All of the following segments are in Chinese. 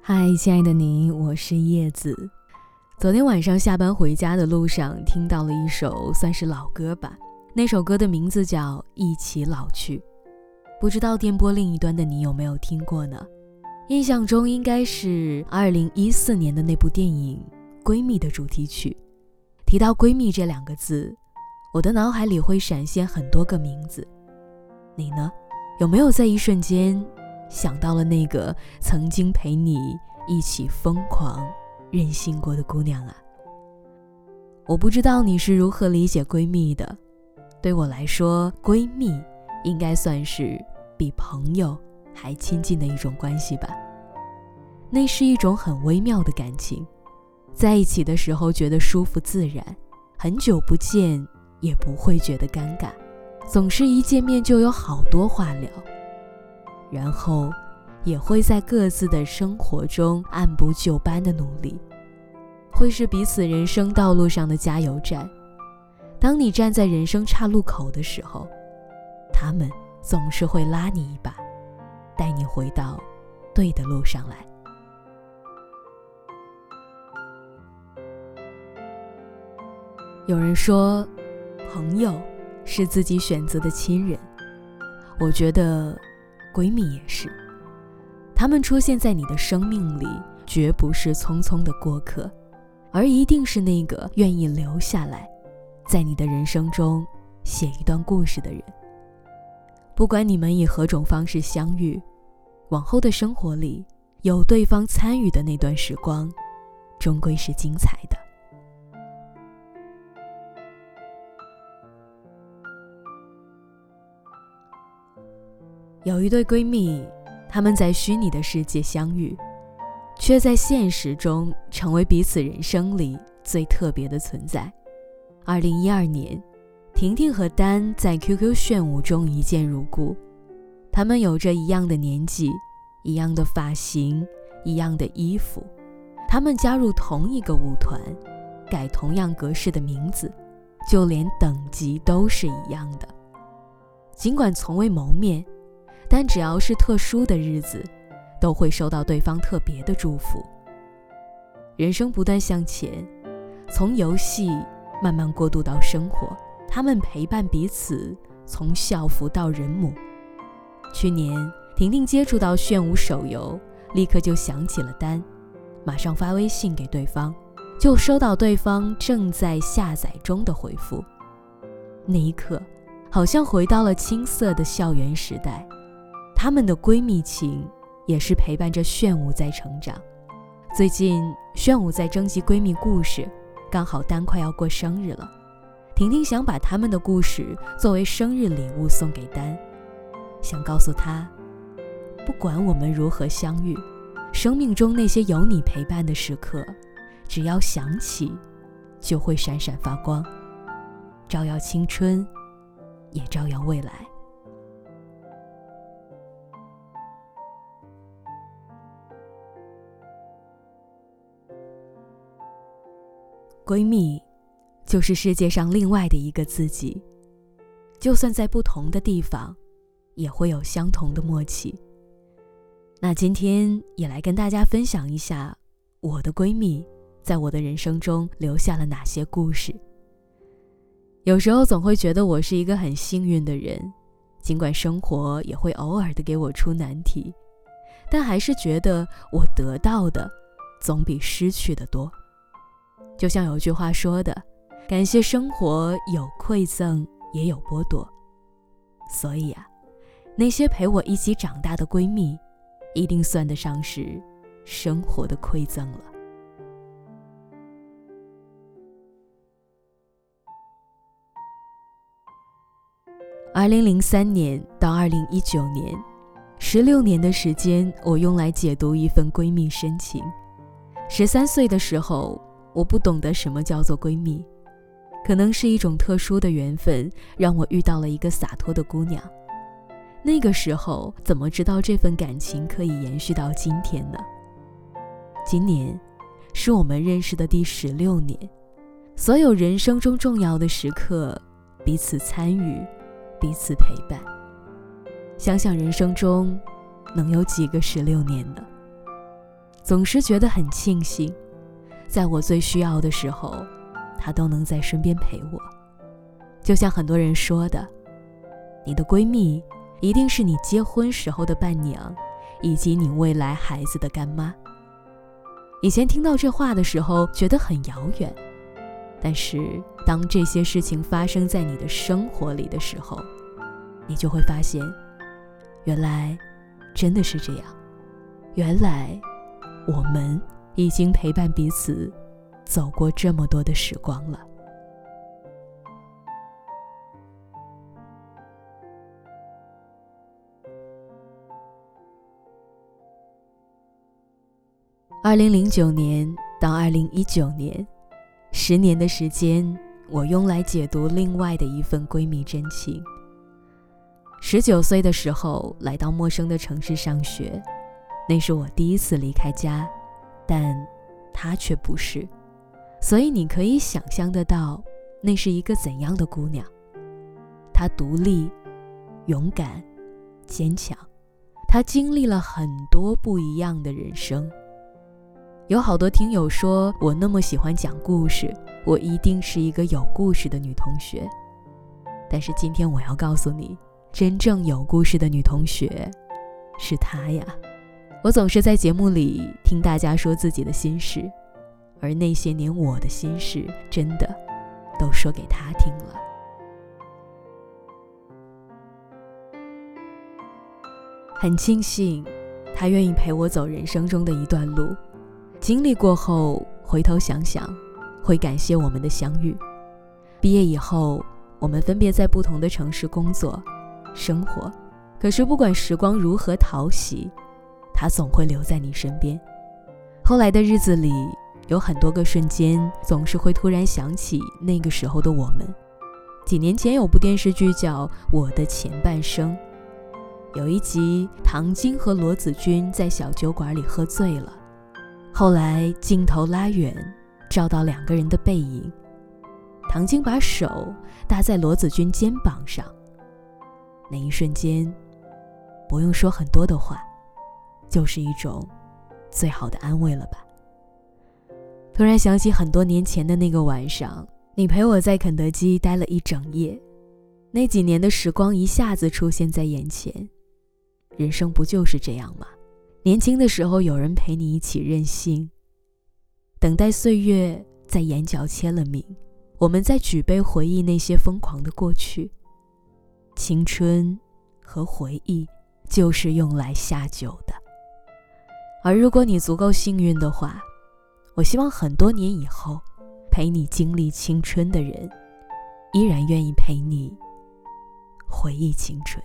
嗨，亲爱的你，我是叶子。昨天晚上下班回家的路上，听到了一首算是老歌吧。那首歌的名字叫《一起老去》，不知道电波另一端的你有没有听过呢？印象中应该是2014年的那部电影《闺蜜》的主题曲。提到“闺蜜”这两个字，我的脑海里会闪现很多个名字。你呢？有没有在一瞬间？想到了那个曾经陪你一起疯狂、任性过的姑娘啊！我不知道你是如何理解闺蜜的。对我来说，闺蜜应该算是比朋友还亲近的一种关系吧。那是一种很微妙的感情，在一起的时候觉得舒服自然，很久不见也不会觉得尴尬，总是一见面就有好多话聊。然后，也会在各自的生活中按部就班的努力，会是彼此人生道路上的加油站。当你站在人生岔路口的时候，他们总是会拉你一把，带你回到对的路上来。有人说，朋友是自己选择的亲人，我觉得。闺蜜也是，她们出现在你的生命里，绝不是匆匆的过客，而一定是那个愿意留下来，在你的人生中写一段故事的人。不管你们以何种方式相遇，往后的生活里有对方参与的那段时光，终归是精彩的。有一对闺蜜，她们在虚拟的世界相遇，却在现实中成为彼此人生里最特别的存在。二零一二年，婷婷和丹在 QQ 炫舞中一见如故。他们有着一样的年纪，一样的发型，一样的衣服。他们加入同一个舞团，改同样格式的名字，就连等级都是一样的。尽管从未谋面。但只要是特殊的日子，都会收到对方特别的祝福。人生不断向前，从游戏慢慢过渡到生活，他们陪伴彼此，从校服到人母。去年，婷婷接触到炫舞手游，立刻就想起了丹，马上发微信给对方，就收到对方正在下载中的回复。那一刻，好像回到了青涩的校园时代。她们的闺蜜情也是陪伴着炫舞在成长。最近炫舞在征集闺蜜故事，刚好丹快要过生日了，婷婷想把他们的故事作为生日礼物送给丹，想告诉她，不管我们如何相遇，生命中那些有你陪伴的时刻，只要想起，就会闪闪发光，照耀青春，也照耀未来。闺蜜，就是世界上另外的一个自己，就算在不同的地方，也会有相同的默契。那今天也来跟大家分享一下我的闺蜜在我的人生中留下了哪些故事。有时候总会觉得我是一个很幸运的人，尽管生活也会偶尔的给我出难题，但还是觉得我得到的总比失去的多。就像有句话说的：“感谢生活有馈赠，也有剥夺。”所以啊，那些陪我一起长大的闺蜜，一定算得上是生活的馈赠了。二零零三年到二零一九年，十六年的时间，我用来解读一份闺蜜深情。十三岁的时候。我不懂得什么叫做闺蜜，可能是一种特殊的缘分，让我遇到了一个洒脱的姑娘。那个时候怎么知道这份感情可以延续到今天呢？今年是我们认识的第十六年，所有人生中重要的时刻彼此参与，彼此陪伴。想想人生中，能有几个十六年呢？总是觉得很庆幸，在我最需要的时候，她都能在身边陪我。就像很多人说的，你的闺蜜一定是你结婚时候的伴娘，以及你未来孩子的干妈。以前听到这话的时候，觉得很遥远。但是，当这些事情发生在你的生活里的时候，你就会发现，原来真的是这样。原来，我们已经陪伴彼此走过这么多的时光了。二零零九年到二零一九年。十年的时间，我用来解读另外的一份闺蜜真情。十九岁的时候，来到陌生的城市上学，那是我第一次离开家，但她却不是，所以你可以想象得到，那是一个怎样的姑娘。她独立、勇敢、坚强，她经历了很多不一样的人生。有好多听友说我那么喜欢讲故事，我一定是一个有故事的女同学。但是今天我要告诉你，真正有故事的女同学是她呀。我总是在节目里听大家说自己的心事，而那些年我的心事真的都说给他听了。很庆幸，他愿意陪我走人生中的一段路。经历过后，回头想想，会感谢我们的相遇。毕业以后，我们分别在不同的城市工作、生活。可是不管时光如何淘洗，他总会留在你身边。后来的日子里，有很多个瞬间，总是会突然想起那个时候的我们。几年前有部电视剧叫《我的前半生》，有一集，唐晶和罗子君在小酒馆里喝醉了。后来镜头拉远，照到两个人的背影。唐晶把手搭在罗子君肩膀上，那一瞬间，不用说很多的话，就是一种最好的安慰了吧。突然想起很多年前的那个晚上，你陪我在肯德基待了一整夜，那几年的时光一下子出现在眼前。人生不就是这样吗？年轻的时候，有人陪你一起任性，等待岁月在眼角签了名。我们在举杯回忆那些疯狂的过去。青春和回忆就是用来下酒的。而如果你足够幸运的话，我希望很多年以后，陪你经历青春的人，依然愿意陪你回忆青春。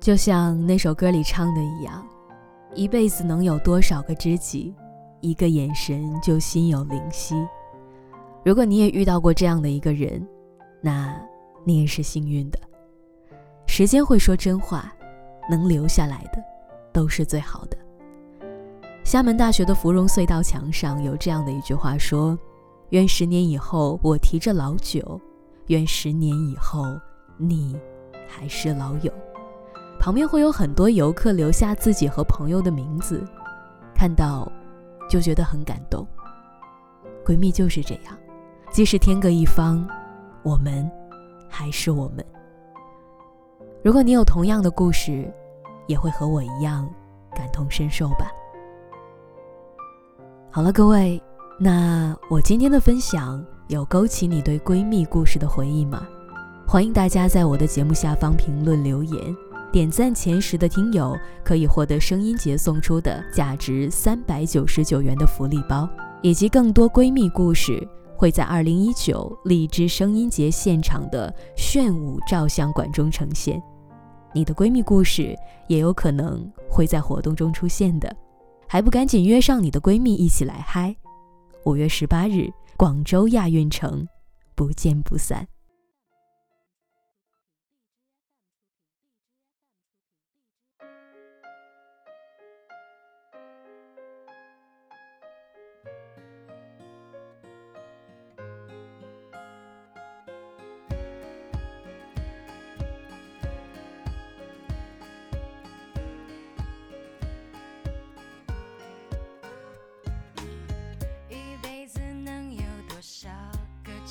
就像那首歌里唱的一样，一辈子能有多少个知己，一个眼神就心有灵犀。如果你也遇到过这样的一个人，那你也是幸运的。时间会说真话，能留下来的都是最好的。厦门大学的芙蓉隧道墙上有这样的一句话说：“愿十年以后我提着老酒，愿十年以后你还是老友。”旁边会有很多游客留下自己和朋友的名字，看到就觉得很感动。闺蜜就是这样，即使天各一方，我们还是我们。如果你有同样的故事，也会和我一样感同身受吧。好了，各位，那我今天的分享有勾起你对闺蜜故事的回忆吗？欢迎大家在我的节目下方评论留言。点赞前十的听友可以获得声音节送出的价值三百九十九元的福利包，以及更多闺蜜故事会在二零一九荔枝声音节现场的炫舞照相馆中呈现。你的闺蜜故事也有可能会在活动中出现的，还不赶紧约上你的闺蜜一起来嗨！五月十八日，广州亚运城，不见不散。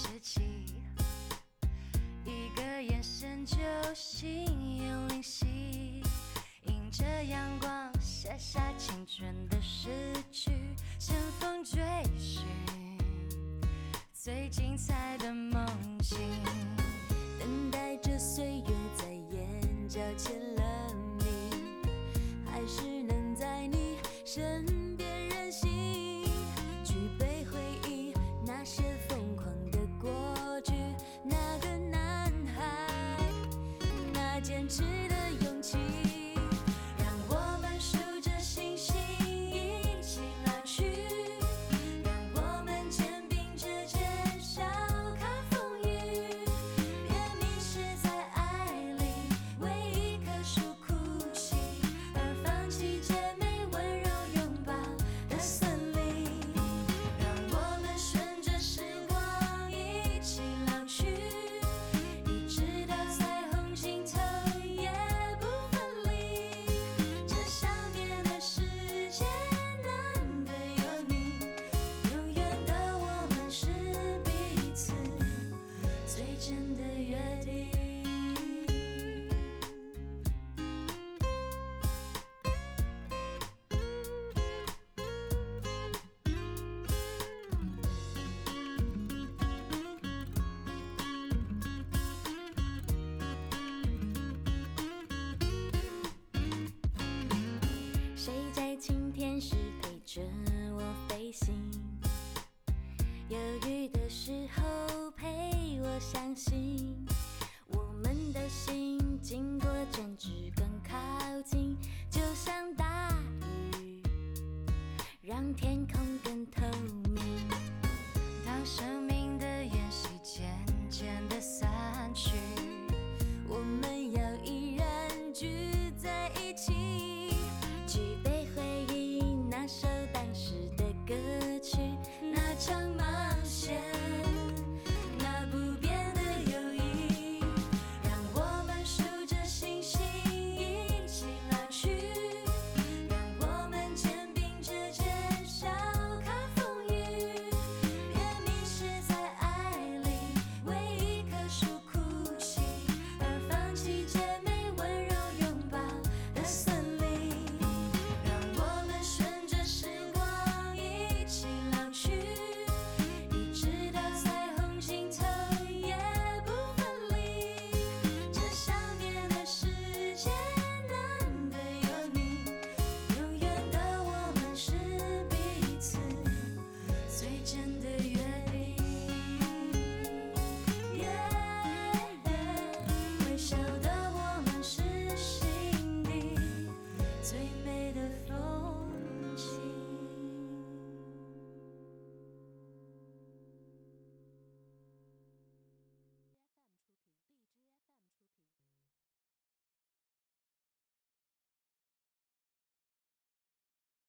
时期一个眼神就心有灵犀迎着阳光写下青春的诗句乘风追寻最精彩的梦境等待着岁月在眼角签了名还是能在你身天空